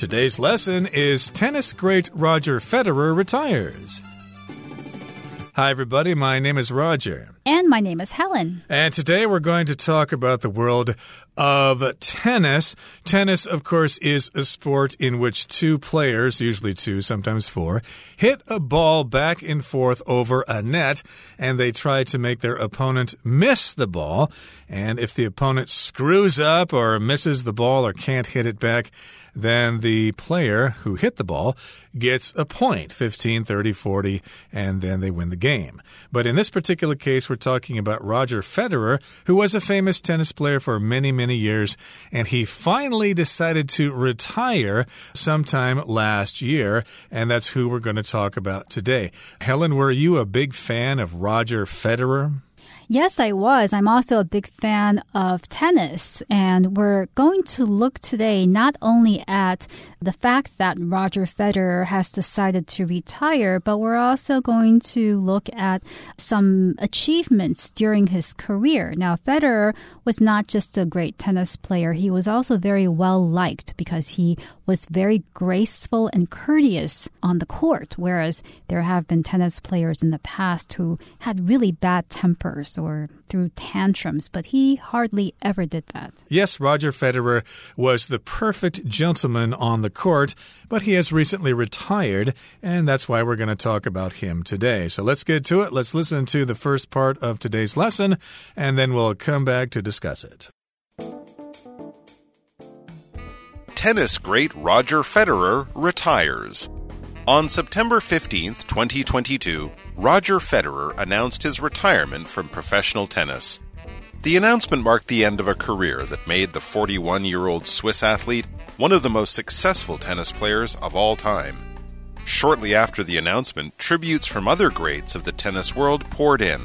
Today's lesson is Tennis Great Roger Federer Retires. Hi, everybody. My name is Roger. And my name is Helen. And today we're going to talk about the world of tennis. Tennis, of course, is a sport in which two players, usually two, sometimes four, hit a ball back and forth over a net and they try to make their opponent miss the ball. And if the opponent screws up or misses the ball or can't hit it back, then the player who hit the ball gets a point 15, 30, 40, and then they win the game. But in this particular case, we're talking about Roger Federer, who was a famous tennis player for many, many years, and he finally decided to retire sometime last year, and that's who we're going to talk about today. Helen, were you a big fan of Roger Federer? Yes, I was. I'm also a big fan of tennis. And we're going to look today not only at the fact that Roger Federer has decided to retire, but we're also going to look at some achievements during his career. Now, Federer was not just a great tennis player, he was also very well liked because he was very graceful and courteous on the court, whereas there have been tennis players in the past who had really bad tempers or threw tantrums, but he hardly ever did that. Yes, Roger Federer was the perfect gentleman on the court, but he has recently retired, and that's why we're going to talk about him today. So let's get to it. Let's listen to the first part of today's lesson, and then we'll come back to discuss it. Tennis great Roger Federer retires. On September 15, 2022, Roger Federer announced his retirement from professional tennis. The announcement marked the end of a career that made the 41 year old Swiss athlete one of the most successful tennis players of all time. Shortly after the announcement, tributes from other greats of the tennis world poured in.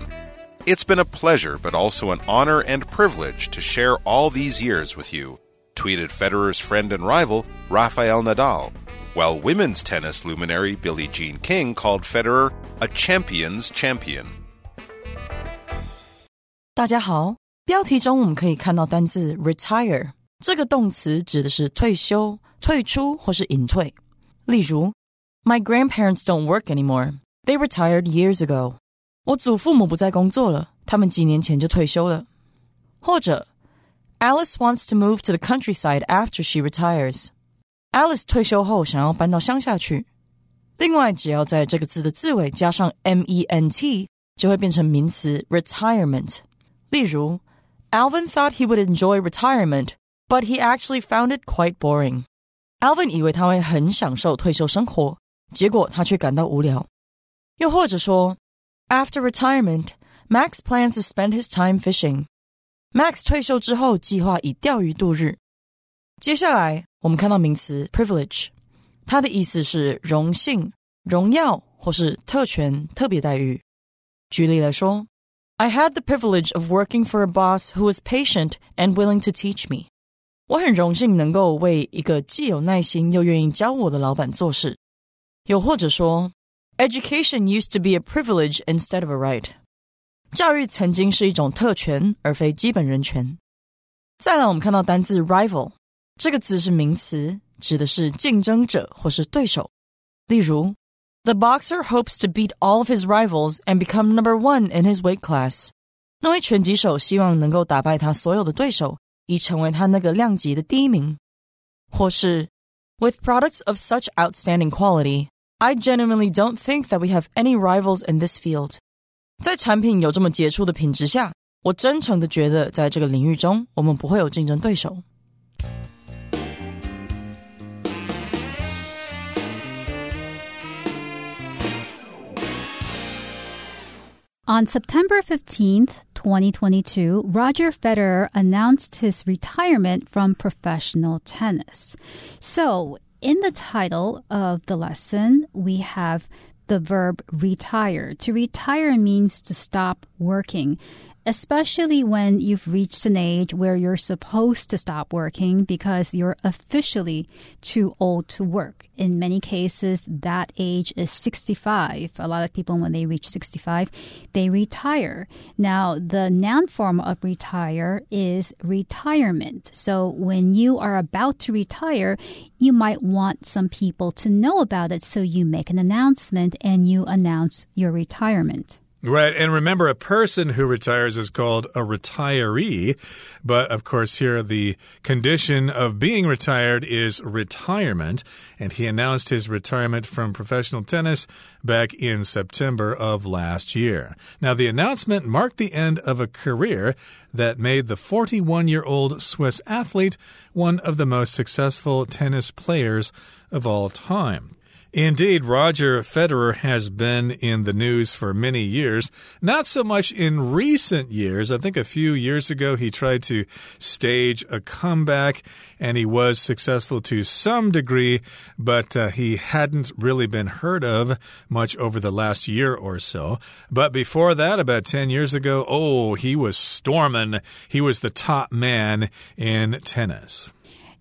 It's been a pleasure, but also an honor and privilege to share all these years with you, tweeted Federer's friend and rival, Rafael Nadal while women's tennis luminary Billie Jean King called Federer a champion's champion. 大家好，标题中我们可以看到单字 retire 这个动词指的是退休、退出或是隐退。例如，My grandparents don't work anymore. They retired years ago. 我祖父母不再工作了，他们几年前就退休了。或者，Alice wants to move to the countryside after she retires. Alice 退休后想要搬到乡下去。另外，只要在这个字的字尾加上 ment，就会变成名词 retirement。例如，Alvin thought he would enjoy retirement, but he actually found it quite boring. Alvin 以为他会很享受退休生活，结果他却感到无聊。又或者说，After retirement, Max plans to spend his time fishing. Max 退休之后计划以钓鱼度日。 接下来，我们看到名词 privilege，它的意思是荣幸、荣耀或是特权、特别待遇。举例来说，I had the privilege of working for a boss who was patient and willing to teach me。我很荣幸能够为一个既有耐心又愿意教我的老板做事。又或者说，Education used to be a privilege instead of a right。教育曾经是一种特权，而非基本人权。再来，我们看到单字 rival。 这个字是名词，指的是竞争者或是对手。例如，The boxer hopes to beat all of his rivals and become number one in his weight class。那位拳击手希望能够打败他所有的对手，以成为他那个量级的第一名。或是，With products of such outstanding quality, I genuinely don't think that we have any rivals in this field。在产品有这么杰出的品质下，我真诚的觉得，在这个领域中，我们不会有竞争对手。 On September 15th, 2022, Roger Federer announced his retirement from professional tennis. So, in the title of the lesson, we have the verb retire. To retire means to stop working. Especially when you've reached an age where you're supposed to stop working because you're officially too old to work. In many cases, that age is 65. A lot of people, when they reach 65, they retire. Now, the noun form of retire is retirement. So when you are about to retire, you might want some people to know about it. So you make an announcement and you announce your retirement. Right. And remember, a person who retires is called a retiree. But of course, here the condition of being retired is retirement. And he announced his retirement from professional tennis back in September of last year. Now, the announcement marked the end of a career that made the 41 year old Swiss athlete one of the most successful tennis players of all time. Indeed, Roger Federer has been in the news for many years. Not so much in recent years. I think a few years ago he tried to stage a comeback and he was successful to some degree, but uh, he hadn't really been heard of much over the last year or so. But before that, about 10 years ago, oh, he was storming. He was the top man in tennis.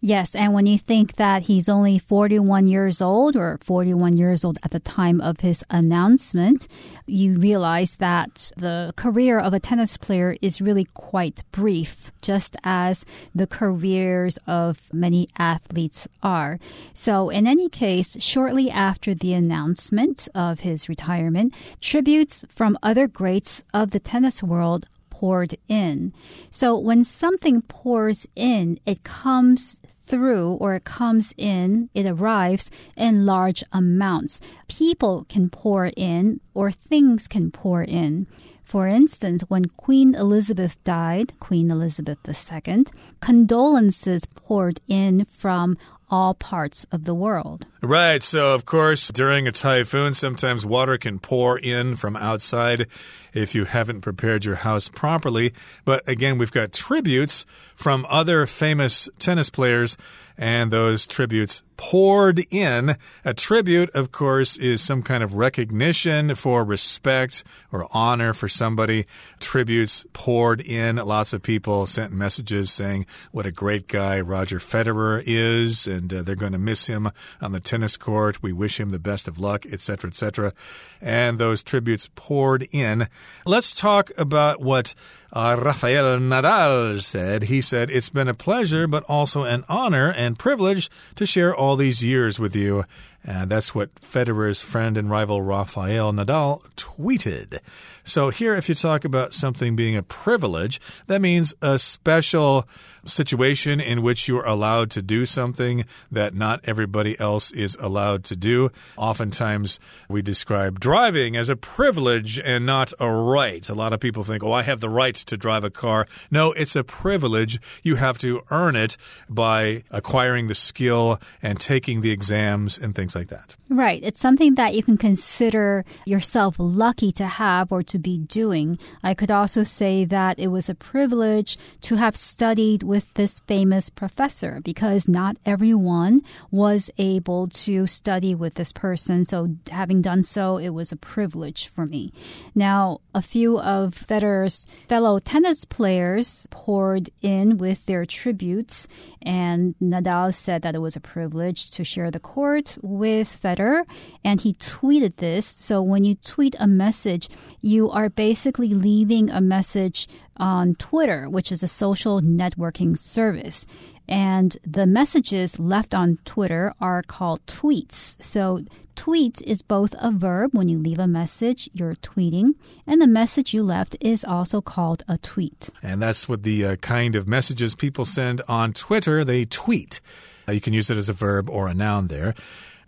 Yes, and when you think that he's only 41 years old or 41 years old at the time of his announcement, you realize that the career of a tennis player is really quite brief, just as the careers of many athletes are. So, in any case, shortly after the announcement of his retirement, tributes from other greats of the tennis world poured in. So when something pours in, it comes through or it comes in, it arrives in large amounts. People can pour in or things can pour in. For instance, when Queen Elizabeth died, Queen Elizabeth II, condolences poured in from all parts of the world. Right. So, of course, during a typhoon, sometimes water can pour in from outside if you haven't prepared your house properly. But again, we've got tributes from other famous tennis players, and those tributes poured in. A tribute, of course, is some kind of recognition for respect or honor for somebody. Tributes poured in. Lots of people sent messages saying what a great guy Roger Federer is, and uh, they're going to miss him on the tennis court. We wish him the best of luck, etc., etc. And those tributes poured in. Let's talk about what uh, Rafael Nadal said. He said, It's been a pleasure, but also an honor and privilege to share all these years with you. And that's what Federer's friend and rival Rafael Nadal tweeted. So, here, if you talk about something being a privilege, that means a special situation in which you're allowed to do something that not everybody else is allowed to do. Oftentimes, we describe driving as a privilege and not a right. A lot of people think, oh, I have the right to drive a car. No, it's a privilege. You have to earn it by acquiring the skill and taking the exams and things like that. Right. It's something that you can consider yourself lucky to have or to be doing. I could also say that it was a privilege to have studied with this famous professor because not everyone was able to study with this person. So, having done so, it was a privilege for me. Now, a few of Federer's fellow tennis players poured in with their tributes, and Nadal said that it was a privilege to share the court with Federer, and he tweeted this. So, when you tweet a message, you are basically leaving a message on Twitter, which is a social networking service. And the messages left on Twitter are called tweets. So, tweet is both a verb. When you leave a message, you're tweeting. And the message you left is also called a tweet. And that's what the uh, kind of messages people send on Twitter. They tweet. Uh, you can use it as a verb or a noun there.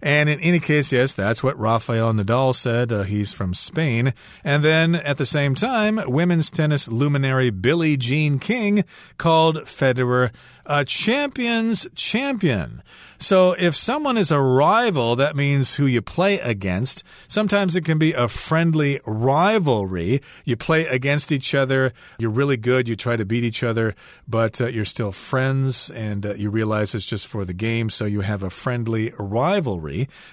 And in any case, yes, that's what Rafael Nadal said. Uh, he's from Spain. And then at the same time, women's tennis luminary Billie Jean King called Federer a champion's champion. So if someone is a rival, that means who you play against. Sometimes it can be a friendly rivalry. You play against each other. You're really good. You try to beat each other, but uh, you're still friends and uh, you realize it's just for the game. So you have a friendly rivalry.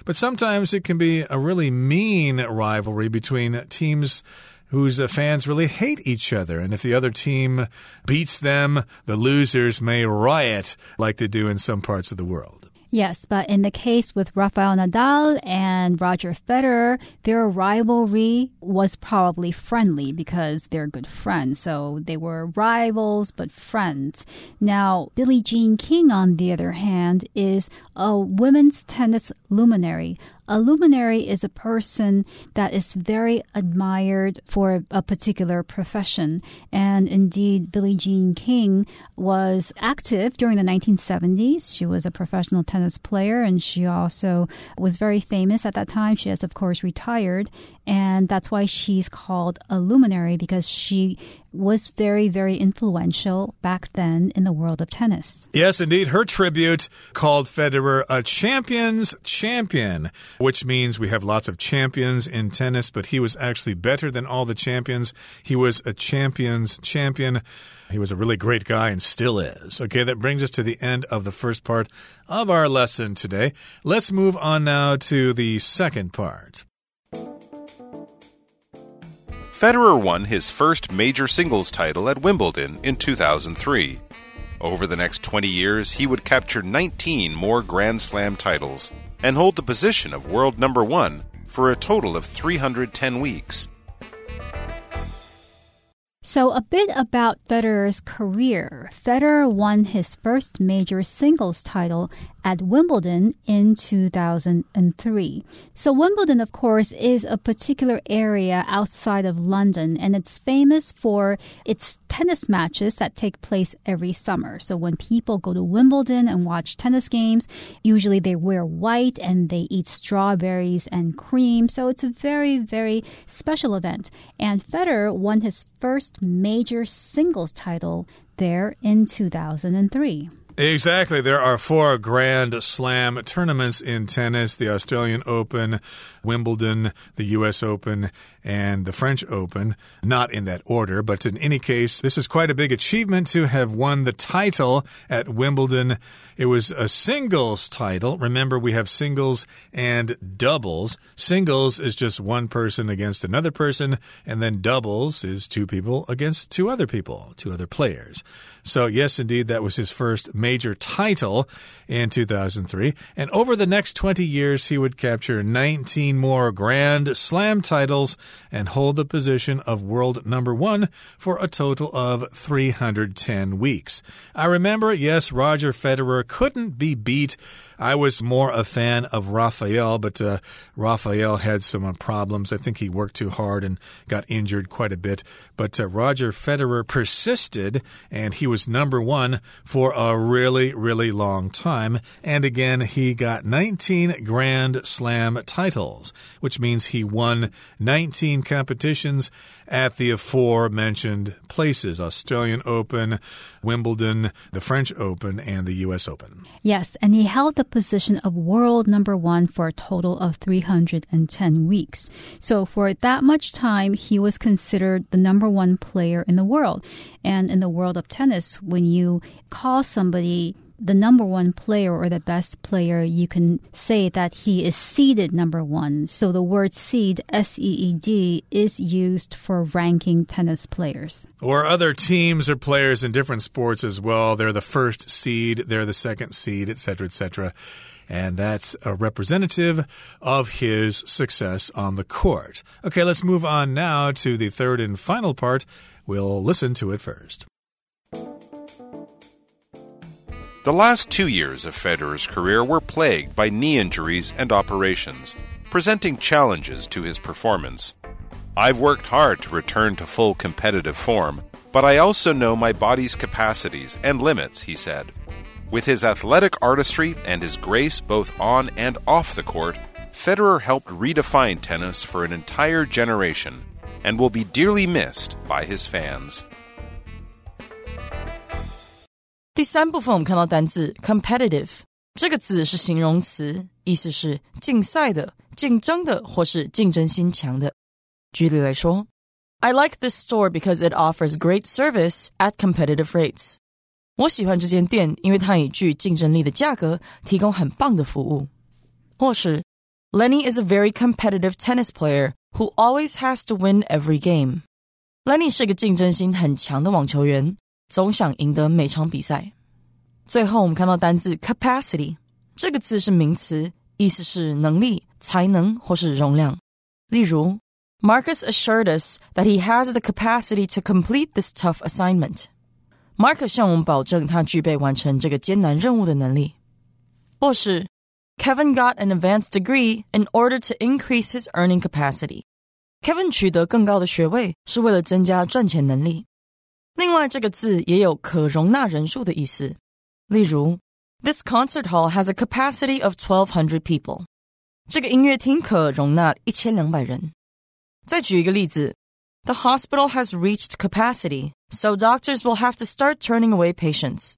But sometimes it can be a really mean rivalry between teams whose fans really hate each other. And if the other team beats them, the losers may riot like they do in some parts of the world. Yes, but in the case with Rafael Nadal and Roger Federer, their rivalry was probably friendly because they're good friends. So they were rivals but friends. Now, Billie Jean King, on the other hand, is a women's tennis luminary, a luminary is a person that is very admired for a particular profession. And indeed, Billie Jean King was active during the 1970s. She was a professional tennis player and she also was very famous at that time. She has, of course, retired. And that's why she's called a luminary because she was very, very influential back then in the world of tennis. Yes, indeed. Her tribute called Federer a champion's champion, which means we have lots of champions in tennis, but he was actually better than all the champions. He was a champion's champion. He was a really great guy and still is. Okay, that brings us to the end of the first part of our lesson today. Let's move on now to the second part. Federer won his first major singles title at Wimbledon in 2003. Over the next 20 years, he would capture 19 more Grand Slam titles and hold the position of world number one for a total of 310 weeks. So, a bit about Federer's career. Federer won his first major singles title at Wimbledon in 2003. So, Wimbledon, of course, is a particular area outside of London, and it's famous for its tennis matches that take place every summer. So, when people go to Wimbledon and watch tennis games, usually they wear white and they eat strawberries and cream. So, it's a very, very special event. And Federer won his first major singles title there in 2003. Exactly. There are four Grand Slam tournaments in tennis the Australian Open, Wimbledon, the U.S. Open, and the French Open. Not in that order, but in any case, this is quite a big achievement to have won the title at Wimbledon. It was a singles title. Remember, we have singles and doubles. Singles is just one person against another person, and then doubles is two people against two other people, two other players. So, yes, indeed, that was his first major title in 2003. And over the next 20 years, he would capture 19 more Grand Slam titles and hold the position of world number one for a total of 310 weeks. I remember, yes, Roger Federer couldn't be beat. I was more a fan of Rafael, but uh, Rafael had some uh, problems. I think he worked too hard and got injured quite a bit. But uh, Roger Federer persisted, and he was number one for a really, really long time. And again, he got 19 Grand Slam titles, which means he won 19 competitions at the aforementioned places Australian Open, Wimbledon, the French Open, and the U.S. Open. Yes, and he held the position of world number one for a total of 310 weeks. So for that much time, he was considered the number one player in the world. And in the world of tennis, when you call somebody the number one player or the best player, you can say that he is seeded number one. So the word seed, S E E D, is used for ranking tennis players. Or other teams or players in different sports as well. They're the first seed, they're the second seed, etc., etc. And that's a representative of his success on the court. Okay, let's move on now to the third and final part. We'll listen to it first. The last two years of Federer's career were plagued by knee injuries and operations, presenting challenges to his performance. I've worked hard to return to full competitive form, but I also know my body's capacities and limits, he said. With his athletic artistry and his grace both on and off the court, Federer helped redefine tennis for an entire generation and will be dearly missed by his fans. 第三部分我们看到单字 competitive 这个字是形容词，意思是竞赛的、竞争的或是竞争心强的。举例来说，I like this store because it offers great service at competitive rates。我喜欢这间店，因为它以具竞争力的价格提供很棒的服务。或是 Lenny is a very competitive tennis player who always has to win every game. Lenny 是个竞争心很强的网球员， 总想赢得每场比赛。最后，我们看到单字 capacity 这个字是名词，意思是能力、才能或是容量。例如，Marcus assured us that he has the capacity to complete this tough assignment. Marcus 向我们保证他具备完成这个艰难任务的能力。或是 Kevin got an advanced degree in order to increase his earning capacity. Kevin 取得更高的学位是为了增加赚钱能力。 另外，这个字也有可容纳人数的意思。例如，This concert hall has a capacity of twelve hundred people。这个音乐厅可容纳一千两百人。再举一个例子，The hospital has reached capacity, so doctors will have to start turning away patients。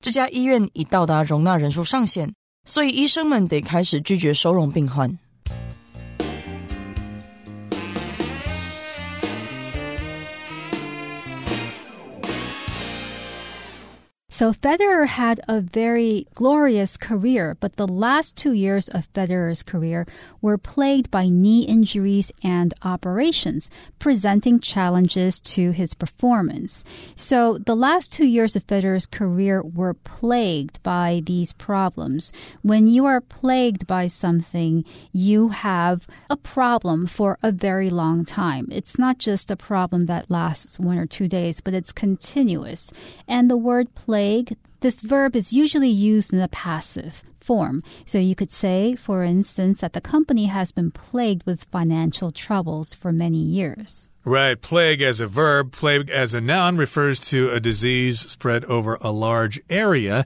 这家医院已到达容纳人数上限，所以医生们得开始拒绝收容病患。 So Federer had a very glorious career, but the last two years of Federer's career were plagued by knee injuries and operations, presenting challenges to his performance. So the last two years of Federer's career were plagued by these problems. When you are plagued by something, you have a problem for a very long time. It's not just a problem that lasts one or two days, but it's continuous. And the word plague plague, this verb is usually used in a passive form. So you could say, for instance, that the company has been plagued with financial troubles for many years. Right. Plague as a verb, plague as a noun refers to a disease spread over a large area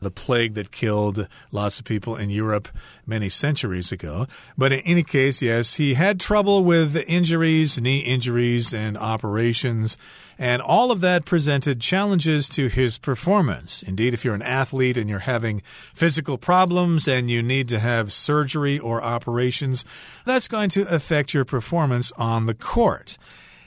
the plague that killed lots of people in Europe many centuries ago. But in any case, yes, he had trouble with injuries, knee injuries, and operations. And all of that presented challenges to his performance. Indeed, if you're an athlete and you're having physical problems and you need to have surgery or operations, that's going to affect your performance on the court.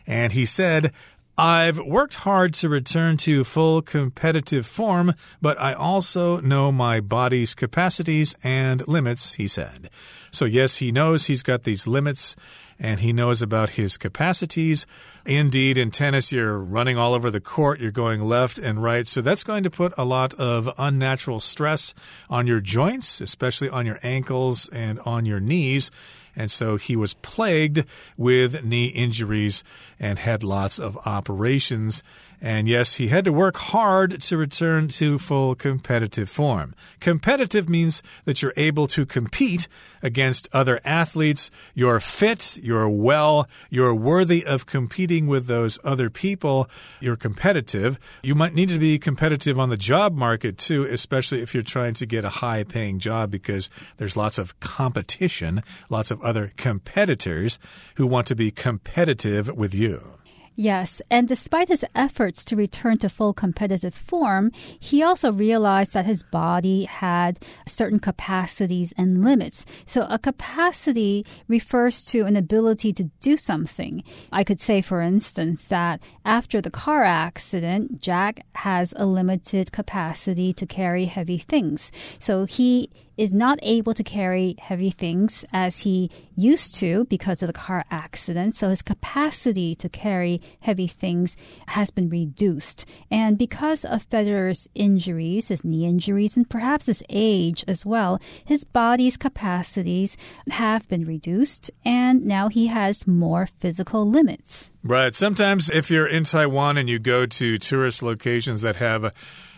And he said, I've worked hard to return to full competitive form, but I also know my body's capacities and limits, he said. So, yes, he knows he's got these limits and he knows about his capacities. Indeed, in tennis, you're running all over the court, you're going left and right. So that's going to put a lot of unnatural stress on your joints, especially on your ankles and on your knees. And so he was plagued with knee injuries and had lots of operations. And yes, he had to work hard to return to full competitive form. Competitive means that you're able to compete against other athletes. You're fit, you're well, you're worthy of competing with those other people. You're competitive. You might need to be competitive on the job market too, especially if you're trying to get a high paying job because there's lots of competition, lots of other competitors who want to be competitive with you. Yes, and despite his efforts to return to full competitive form, he also realized that his body had certain capacities and limits. So, a capacity refers to an ability to do something. I could say, for instance, that after the car accident, Jack has a limited capacity to carry heavy things. So, he is not able to carry heavy things as he used to because of the car accident. So his capacity to carry heavy things has been reduced. And because of Federer's injuries, his knee injuries, and perhaps his age as well, his body's capacities have been reduced. And now he has more physical limits. Right. Sometimes if you're in Taiwan and you go to tourist locations that have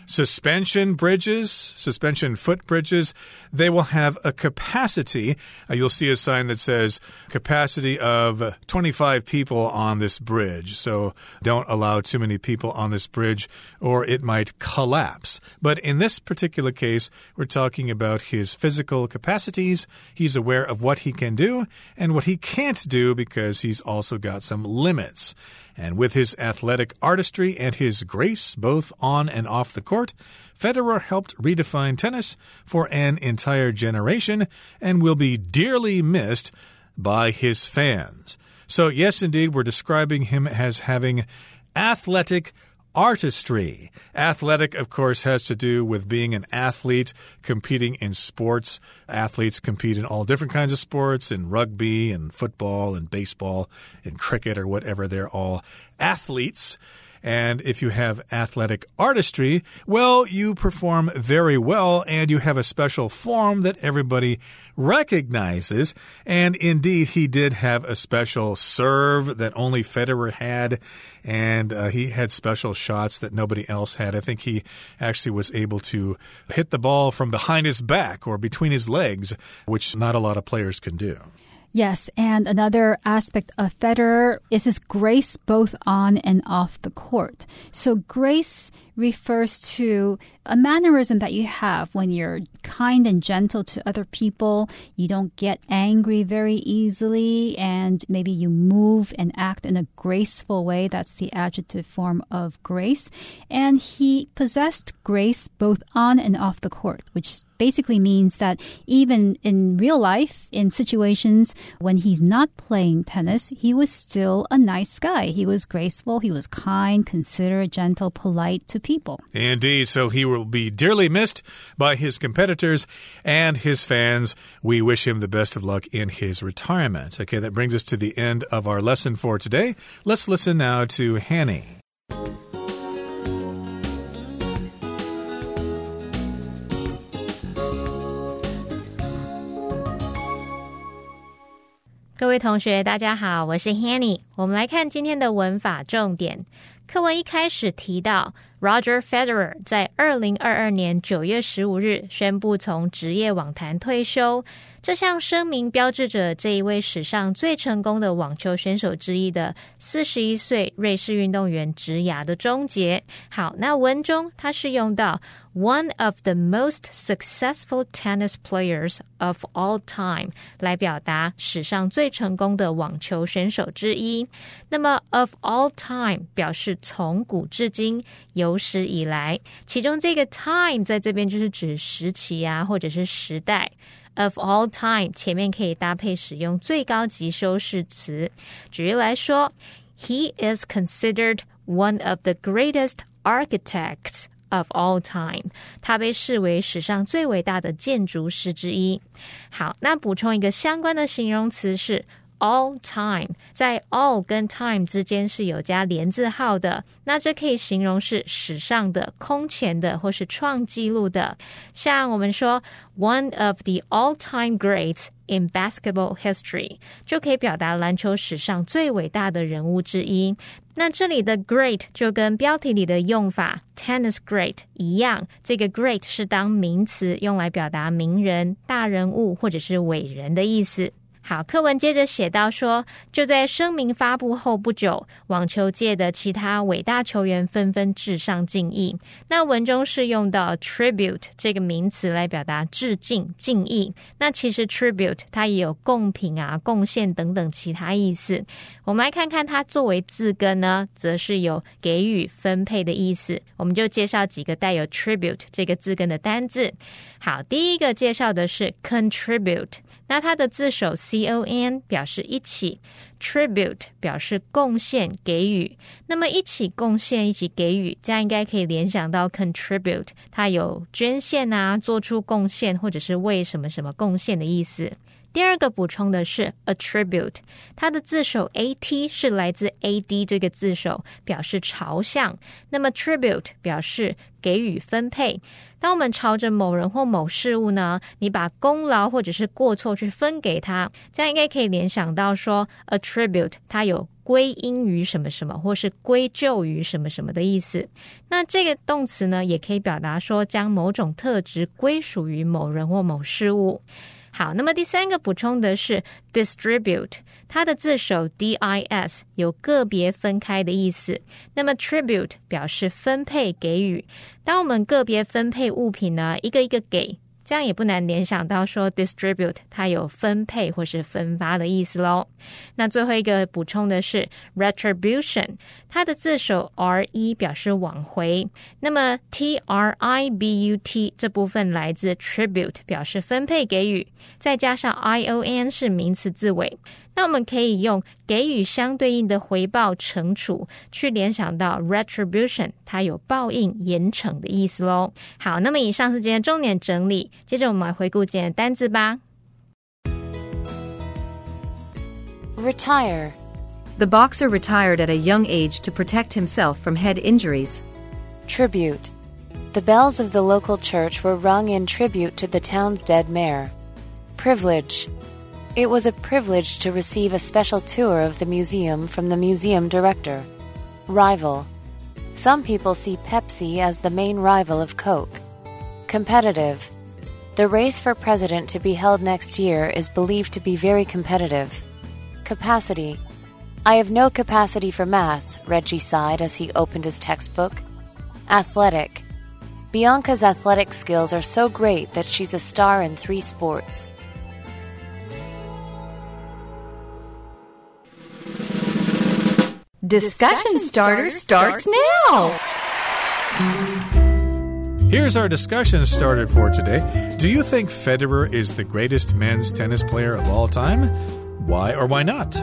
suspension bridges, suspension footbridges, they will have a capacity. Uh, you'll see a sign that says capacity of 25 people on this bridge. So don't allow too many people on this bridge or it might collapse. But in this particular case, we're talking about his physical capacities. He's aware of what he can do and what he can't do because he's also got some limits. And with his athletic artistry and his grace, both on and off the court, Federer helped redefine tennis for an entire generation and will be dearly missed by his fans. So, yes, indeed, we're describing him as having athletic artistry. Athletic, of course, has to do with being an athlete, competing in sports. Athletes compete in all different kinds of sports, in rugby and football and baseball and cricket or whatever. They're all athletes. And if you have athletic artistry, well, you perform very well and you have a special form that everybody recognizes. And indeed, he did have a special serve that only Federer had. And uh, he had special shots that nobody else had. I think he actually was able to hit the ball from behind his back or between his legs, which not a lot of players can do. Yes, and another aspect of Federer is his grace both on and off the court. So grace refers to a mannerism that you have when you're kind and gentle to other people. You don't get angry very easily, and maybe you move and act in a graceful way. That's the adjective form of grace. And he possessed grace both on and off the court, which basically means that even in real life, in situations when he's not playing tennis, he was still a nice guy. He was graceful, he was kind, considerate, gentle, polite to people. Indeed. So he will be dearly missed by his competitors and his fans. We wish him the best of luck in his retirement. Okay, that brings us to the end of our lesson for today. Let's listen now to Hanny. 各位同学，大家好，我是 Hanny。我们来看今天的文法重点。课文一开始提到 ，Roger Federer 在二零二二年九月十五日宣布从职业网坛退休。这项声明标志着这一位史上最成功的网球选手之一的四十一岁瑞士运动员职涯的终结。好，那文中它是用到 one of the most successful tennis players of all time 来表达史上最成功的网球选手之一。那么 of all time 表示从古至今、有史以来，其中这个 time 在这边就是指时期啊，或者是时代。Of all time 前面可以搭配使用最高级修饰词。举例来说，He is considered one of the greatest architects of all time。他被视为史上最伟大的建筑师之一。好，那补充一个相关的形容词是。All time，在 all 跟 time 之间是有加连字号的，那这可以形容是史上的、空前的或是创纪录的。像我们说 one of the all-time greats in basketball history，就可以表达篮球史上最伟大的人物之一。那这里的 great 就跟标题里的用法 tennis great 一样，这个 great 是当名词用来表达名人、大人物或者是伟人的意思。好，课文接着写到说，就在声明发布后不久，网球界的其他伟大球员纷纷致上敬意。那文中是用到 tribute 这个名词来表达致敬、敬意。那其实 tribute 它也有贡品啊、贡献等等其他意思。我们来看看它作为字根呢，则是有给予、分配的意思。我们就介绍几个带有 tribute 这个字根的单字。好，第一个介绍的是 contribute，那它的字首 c o n 表示一起，tribute 表示贡献、给予。那么一起贡献、一起给予，这样应该可以联想到 contribute，它有捐献啊、做出贡献或者是为什么什么贡献的意思。第二个补充的是 attribute，它的字首 a t 是来自 a d 这个字首，表示朝向。那么 tribute 表示给予分配。当我们朝着某人或某事物呢，你把功劳或者是过错去分给他，这样应该可以联想到说 attribute 它有归因于什么什么，或是归咎于什么什么的意思。那这个动词呢，也可以表达说将某种特质归属于某人或某事物。好，那么第三个补充的是 distribute，它的字首 d i s 有个别分开的意思。那么 tribute 表示分配给予。当我们个别分配物品呢，一个一个给。这样也不难联想到说 distribute 它有分配或是分发的意思喽。那最后一个补充的是 retribution，它的字首 r e 表示往回，那么 t r i b u t 这部分来自 tribute 表示分配给予，再加上 i o n 是名词字尾。那我们可以用给予相对应的回报、惩处，去联想到 retribution，它有报应、严惩的意思喽。好，那么以上是今天重点整理，接着我们来回顾今天的单字吧。Retire. The boxer retired at a young age to protect himself from head injuries. Tribute. The bells of the local church were rung in tribute to the town's dead mayor. Privilege. It was a privilege to receive a special tour of the museum from the museum director. Rival. Some people see Pepsi as the main rival of Coke. Competitive. The race for president to be held next year is believed to be very competitive. Capacity. I have no capacity for math, Reggie sighed as he opened his textbook. Athletic. Bianca's athletic skills are so great that she's a star in three sports. Discussion starter starts now. Here's our discussion starter for today. Do you think Federer is the greatest men's tennis player of all time? Why or why not?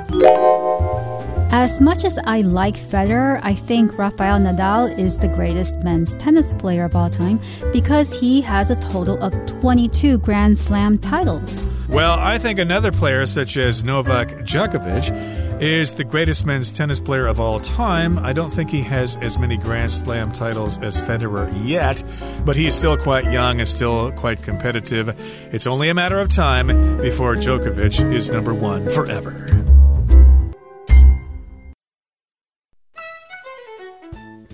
As much as I like Federer, I think Rafael Nadal is the greatest men's tennis player of all time because he has a total of 22 Grand Slam titles. Well, I think another player, such as Novak Djokovic, is the greatest men's tennis player of all time. I don't think he has as many Grand Slam titles as Federer yet, but he's still quite young and still quite competitive. It's only a matter of time before Djokovic is number one forever.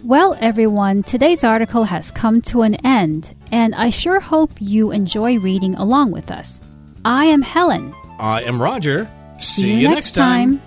Well, everyone, today's article has come to an end, and I sure hope you enjoy reading along with us. I am Helen. I am Roger. See, you next time.